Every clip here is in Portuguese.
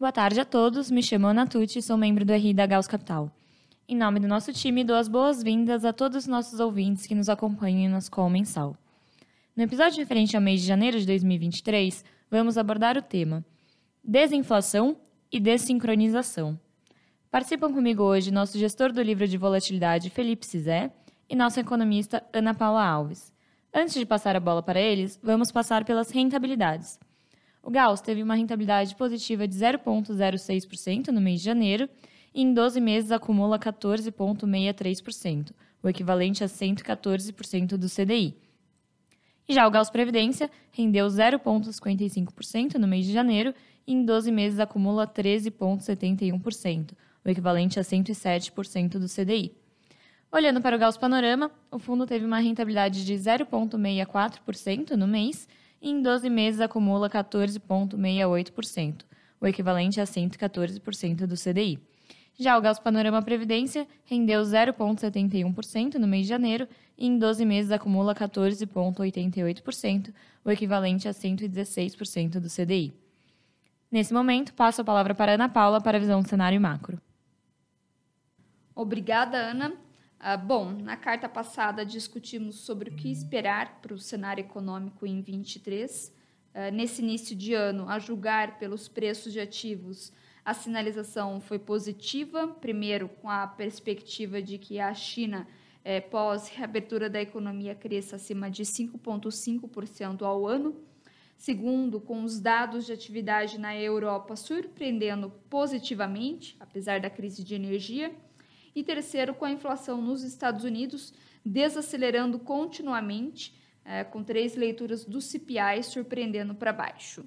Boa tarde a todos, me chamo Ana Tucci sou membro do RI da Gauss Capital. Em nome do nosso time, dou as boas-vindas a todos os nossos ouvintes que nos acompanham em nosso call mensal. No episódio referente ao mês de janeiro de 2023, vamos abordar o tema Desinflação e Desincronização. Participam comigo hoje nosso gestor do livro de volatilidade, Felipe Cizé, e nossa economista, Ana Paula Alves. Antes de passar a bola para eles, vamos passar pelas rentabilidades. O Gauss teve uma rentabilidade positiva de 0,06% no mês de janeiro e em 12 meses acumula 14,63%, o equivalente a 114% do CDI. E já o Gauss Previdência rendeu 0,55% no mês de janeiro e em 12 meses acumula 13,71%, o equivalente a 107% do CDI. Olhando para o Gauss Panorama, o fundo teve uma rentabilidade de 0,64% no mês e em 12 meses acumula 14,68%, o equivalente a 114% do CDI. Já o Gauss Panorama Previdência rendeu 0,71% no mês de janeiro e em 12 meses acumula 14,88%, o equivalente a 116% do CDI. Nesse momento, passo a palavra para Ana Paula para a visão do cenário macro. Obrigada, Ana. Ah, bom, na carta passada discutimos sobre o que esperar para o cenário econômico em 23. Ah, nesse início de ano, a julgar pelos preços de ativos, a sinalização foi positiva, primeiro com a perspectiva de que a China, eh, pós reabertura da economia, cresça acima de 5,5% ao ano. Segundo, com os dados de atividade na Europa surpreendendo positivamente, apesar da crise de energia e terceiro, com a inflação nos Estados Unidos desacelerando continuamente, é, com três leituras do CPI surpreendendo para baixo.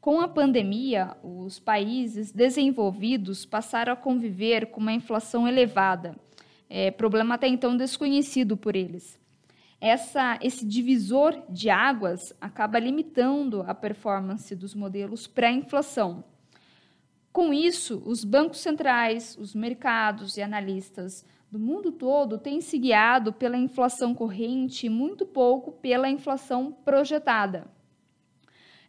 Com a pandemia, os países desenvolvidos passaram a conviver com uma inflação elevada, é, problema até então desconhecido por eles. Essa, esse divisor de águas acaba limitando a performance dos modelos pré-inflação com isso, os bancos centrais, os mercados e analistas do mundo todo têm se guiado pela inflação corrente e muito pouco pela inflação projetada.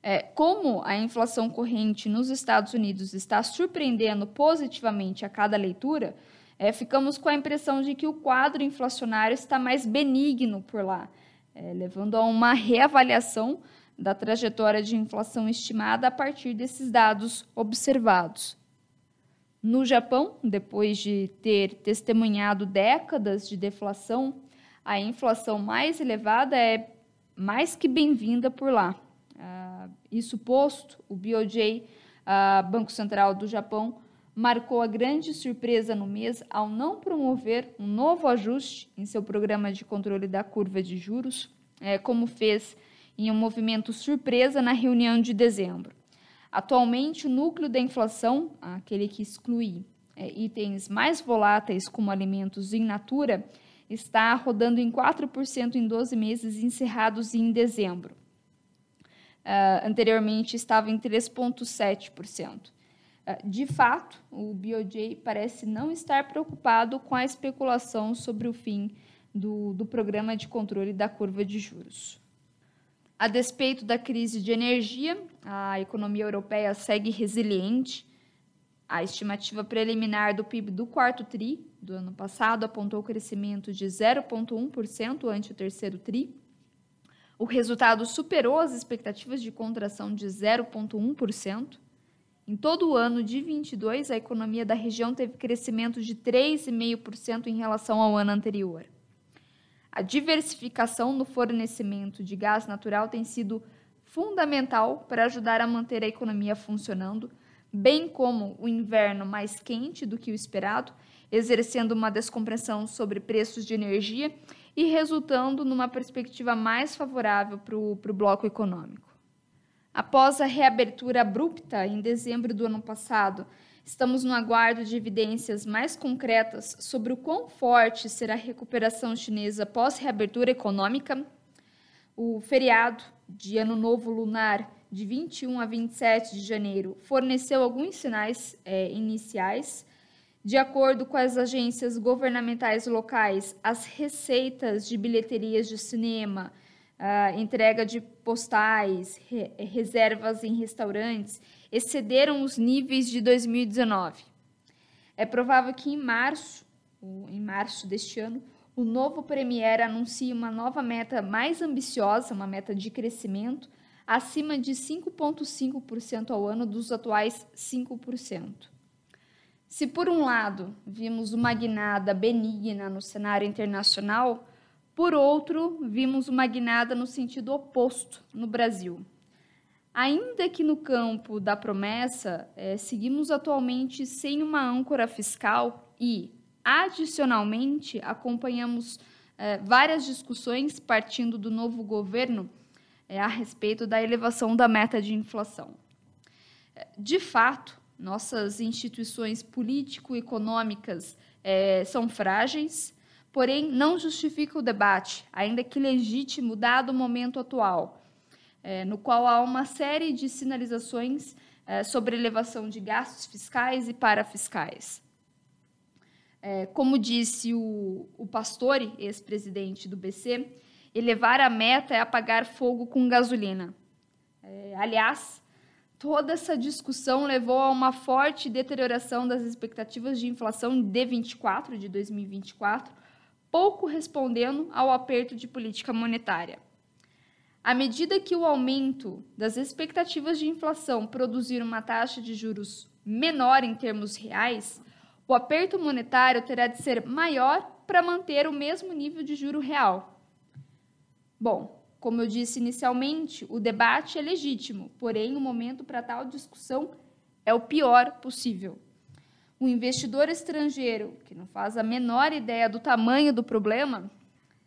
É, como a inflação corrente nos Estados Unidos está surpreendendo positivamente a cada leitura, é, ficamos com a impressão de que o quadro inflacionário está mais benigno por lá, é, levando a uma reavaliação da trajetória de inflação estimada a partir desses dados observados. No Japão, depois de ter testemunhado décadas de deflação, a inflação mais elevada é mais que bem-vinda por lá. Uh, isso posto, o BOJ, uh, Banco Central do Japão, marcou a grande surpresa no mês ao não promover um novo ajuste em seu programa de controle da curva de juros, é, como fez em um movimento surpresa na reunião de dezembro. Atualmente, o núcleo da inflação, aquele que exclui é, itens mais voláteis como alimentos in natura, está rodando em 4% em 12 meses encerrados em dezembro. Uh, anteriormente estava em 3,7%. Uh, ah, de fato, o BOJ parece não estar preocupado com a especulação sobre o fim do, do programa de controle da curva de juros. A despeito da crise de energia, a economia europeia segue resiliente. A estimativa preliminar do PIB do quarto TRI do ano passado apontou crescimento de 0,1% ante o terceiro TRI. O resultado superou as expectativas de contração de 0,1%. Em todo o ano de 22, a economia da região teve crescimento de 3,5% em relação ao ano anterior. A diversificação no fornecimento de gás natural tem sido fundamental para ajudar a manter a economia funcionando, bem como o inverno mais quente do que o esperado, exercendo uma descompressão sobre preços de energia e resultando numa perspectiva mais favorável para o bloco econômico. Após a reabertura abrupta em dezembro do ano passado Estamos no aguardo de evidências mais concretas sobre o quão forte será a recuperação chinesa pós-reabertura econômica. O feriado de Ano Novo Lunar, de 21 a 27 de janeiro, forneceu alguns sinais é, iniciais. De acordo com as agências governamentais locais, as receitas de bilheterias de cinema, entrega de postais, re reservas em restaurantes excederam os níveis de 2019. É provável que em março, em março deste ano, o novo Premier anuncie uma nova meta mais ambiciosa, uma meta de crescimento, acima de 5,5% ao ano dos atuais 5%. Se, por um lado, vimos uma guinada benigna no cenário internacional, por outro, vimos uma guinada no sentido oposto no Brasil. Ainda que no campo da promessa, é, seguimos atualmente sem uma âncora fiscal e, adicionalmente, acompanhamos é, várias discussões partindo do novo governo é, a respeito da elevação da meta de inflação. De fato, nossas instituições político-econômicas são frágeis, porém não justifica o debate, ainda que legítimo dado o momento atual é, no qual há uma série de sinalizações é, sobre elevação de gastos fiscais e parafiscais. É, como disse o, o Pastore, ex-presidente do BC, elevar a meta é apagar fogo com gasolina. É, aliás, toda essa discussão levou a uma forte deterioração das expectativas de inflação de 24 de 2024, pouco respondendo ao aperto de política monetária. À medida que o aumento das expectativas de inflação produzir uma taxa de juros menor em termos reais, o aperto monetário terá de ser maior para manter o mesmo nível de juro real. Bom, como eu disse inicialmente, o debate é legítimo, porém o momento para tal discussão é o pior possível. O investidor estrangeiro, que não faz a menor ideia do tamanho do problema,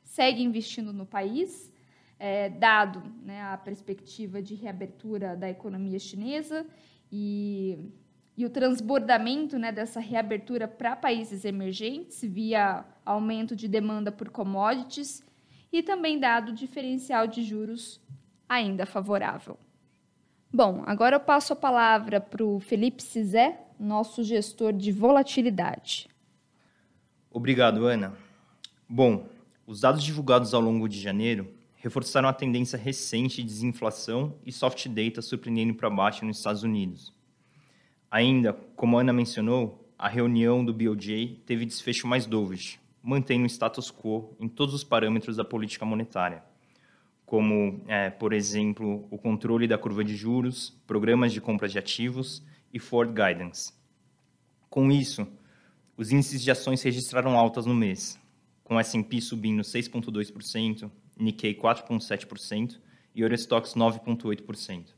segue investindo no país é, dado né, a perspectiva de reabertura da economia chinesa e, e o transbordamento né, dessa reabertura para países emergentes via aumento de demanda por commodities e também dado o diferencial de juros ainda favorável. Bom, agora eu passo a palavra para o Felipe Cizé, nosso gestor de volatilidade. Obrigado, Ana. Bom, os dados divulgados ao longo de janeiro reforçaram a tendência recente de desinflação e soft data surpreendendo para baixo nos Estados Unidos. Ainda, como a Ana mencionou, a reunião do BOJ teve desfecho mais dovish, mantendo o status quo em todos os parâmetros da política monetária, como, é, por exemplo, o controle da curva de juros, programas de compra de ativos e forward guidance. Com isso, os índices de ações registraram altas no mês, com S&P subindo 6,2%, Nikkei 4,7% e Eurostox 9,8%.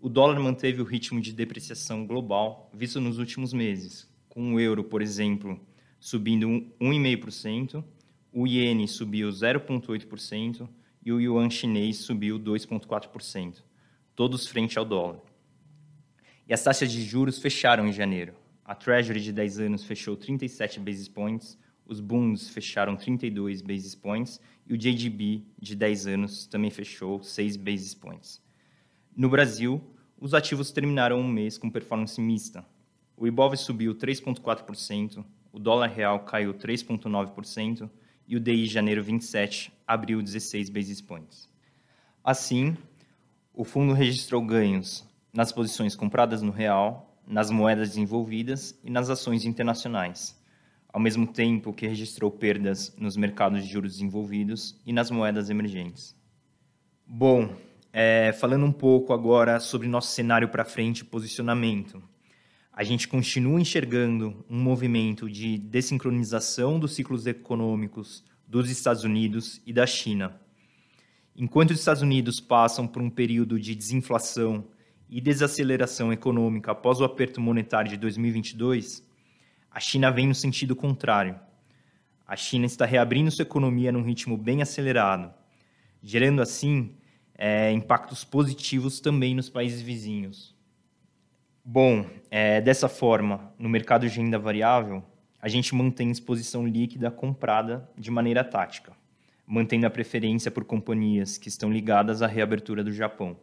O dólar manteve o ritmo de depreciação global visto nos últimos meses, com o euro, por exemplo, subindo 1,5%, o iene subiu 0,8% e o yuan chinês subiu 2,4%, todos frente ao dólar. E as taxas de juros fecharam em janeiro. A Treasury de 10 anos fechou 37 basis points, os bunds fecharam 32 basis points e o JGB de 10 anos também fechou 6 basis points. No Brasil, os ativos terminaram um mês com performance mista. O Ibov subiu 3,4%, o dólar real caiu 3,9% e o DI janeiro 27 abriu 16 basis points. Assim, o fundo registrou ganhos nas posições compradas no real, nas moedas desenvolvidas e nas ações internacionais ao mesmo tempo que registrou perdas nos mercados de juros desenvolvidos e nas moedas emergentes. Bom, é, falando um pouco agora sobre nosso cenário para frente e posicionamento. A gente continua enxergando um movimento de desincronização dos ciclos econômicos dos Estados Unidos e da China. Enquanto os Estados Unidos passam por um período de desinflação e desaceleração econômica após o aperto monetário de 2022, a China vem no sentido contrário. A China está reabrindo sua economia num ritmo bem acelerado, gerando assim é, impactos positivos também nos países vizinhos. Bom, é, dessa forma, no mercado de renda variável, a gente mantém exposição líquida comprada de maneira tática, mantendo a preferência por companhias que estão ligadas à reabertura do Japão.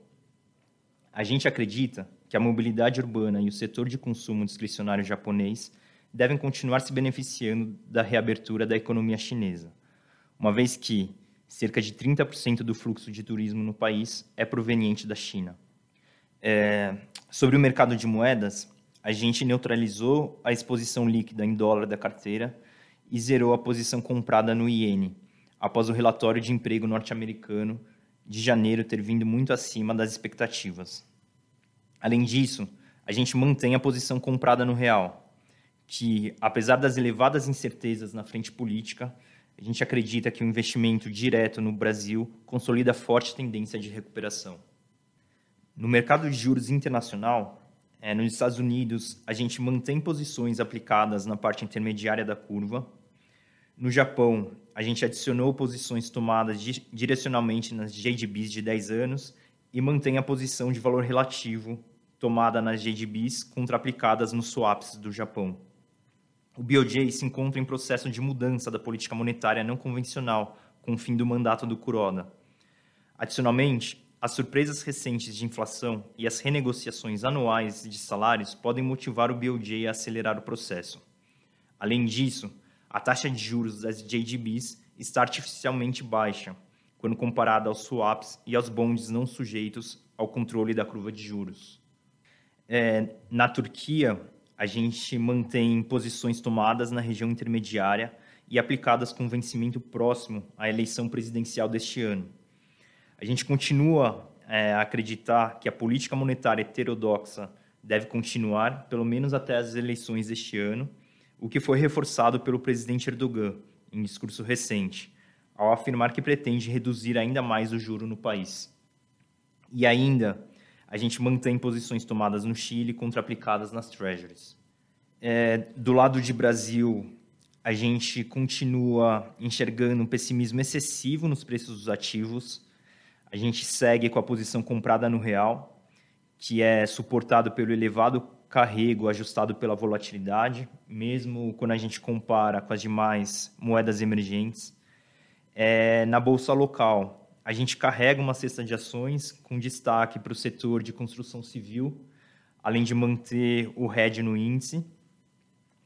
A gente acredita que a mobilidade urbana e o setor de consumo discricionário japonês devem continuar se beneficiando da reabertura da economia chinesa, uma vez que cerca de 30% do fluxo de turismo no país é proveniente da China. É, sobre o mercado de moedas, a gente neutralizou a exposição líquida em dólar da carteira e zerou a posição comprada no iene, após o relatório de emprego norte-americano de janeiro ter vindo muito acima das expectativas. Além disso, a gente mantém a posição comprada no real, que, apesar das elevadas incertezas na frente política, a gente acredita que o investimento direto no Brasil consolida forte tendência de recuperação. No mercado de juros internacional, é, nos Estados Unidos, a gente mantém posições aplicadas na parte intermediária da curva. No Japão, a gente adicionou posições tomadas di direcionalmente nas JGBs de 10 anos e mantém a posição de valor relativo tomada nas JGBs contra-aplicadas nos swaps do Japão. O BOJ se encontra em processo de mudança da política monetária não convencional com o fim do mandato do Kuroda. Adicionalmente, as surpresas recentes de inflação e as renegociações anuais de salários podem motivar o BOJ a acelerar o processo. Além disso, a taxa de juros das JGBs está artificialmente baixa, quando comparada aos swaps e aos bonds não sujeitos ao controle da curva de juros. É, na Turquia, a gente mantém posições tomadas na região intermediária e aplicadas com vencimento próximo à eleição presidencial deste ano. A gente continua é, a acreditar que a política monetária heterodoxa deve continuar, pelo menos até as eleições deste ano, o que foi reforçado pelo presidente Erdogan em discurso recente, ao afirmar que pretende reduzir ainda mais o juro no país. E ainda, a gente mantém posições tomadas no Chile contra aplicadas nas treasuries. É, do lado de Brasil, a gente continua enxergando um pessimismo excessivo nos preços dos ativos. A gente segue com a posição comprada no real, que é suportado pelo elevado carrego ajustado pela volatilidade, mesmo quando a gente compara com as demais moedas emergentes. É, na bolsa local, a gente carrega uma cesta de ações com destaque para o setor de construção civil, além de manter o RED no índice.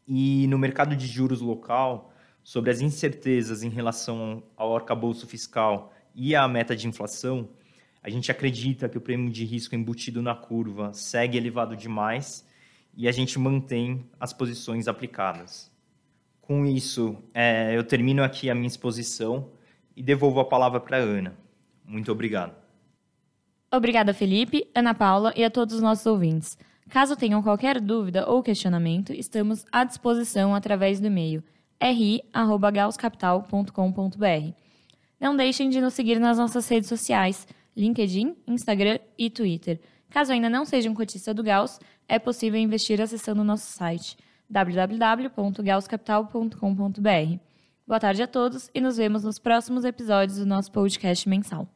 E no mercado de juros local, sobre as incertezas em relação ao arcabouço fiscal e à meta de inflação, a gente acredita que o prêmio de risco embutido na curva segue elevado demais e a gente mantém as posições aplicadas. Com isso, é, eu termino aqui a minha exposição e devolvo a palavra para a Ana. Muito obrigado. Obrigada, Felipe, Ana Paula e a todos os nossos ouvintes. Caso tenham qualquer dúvida ou questionamento, estamos à disposição através do e-mail ri@gauscapital.com.br. Não deixem de nos seguir nas nossas redes sociais, LinkedIn, Instagram e Twitter. Caso ainda não seja um cotista do Gauss, é possível investir acessando o nosso site www.gauscapital.com.br. Boa tarde a todos e nos vemos nos próximos episódios do nosso podcast mensal.